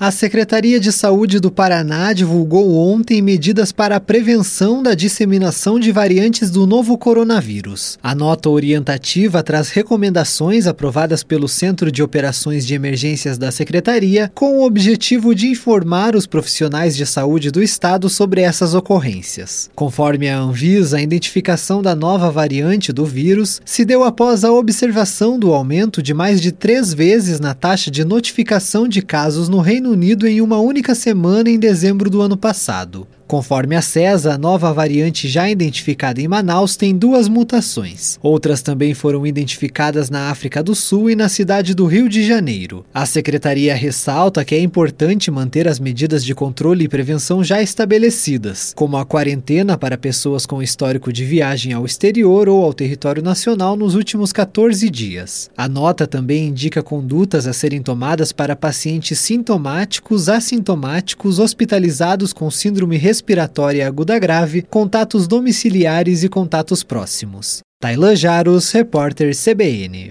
A Secretaria de Saúde do Paraná divulgou ontem medidas para a prevenção da disseminação de variantes do novo coronavírus. A nota orientativa traz recomendações aprovadas pelo Centro de Operações de Emergências da Secretaria, com o objetivo de informar os profissionais de saúde do estado sobre essas ocorrências. Conforme a Anvisa, a identificação da nova variante do vírus se deu após a observação do aumento de mais de três vezes na taxa de notificação de casos no Reino Reino Unido em uma única semana em dezembro do ano passado. Conforme a CESA, a nova variante já identificada em Manaus tem duas mutações. Outras também foram identificadas na África do Sul e na cidade do Rio de Janeiro. A secretaria ressalta que é importante manter as medidas de controle e prevenção já estabelecidas, como a quarentena para pessoas com histórico de viagem ao exterior ou ao território nacional nos últimos 14 dias. A nota também indica condutas a serem tomadas para pacientes sintomáticos, assintomáticos, hospitalizados com síndrome respiratória respiratória aguda grave, contatos domiciliares e contatos próximos. Tailan Jaros, repórter CBN.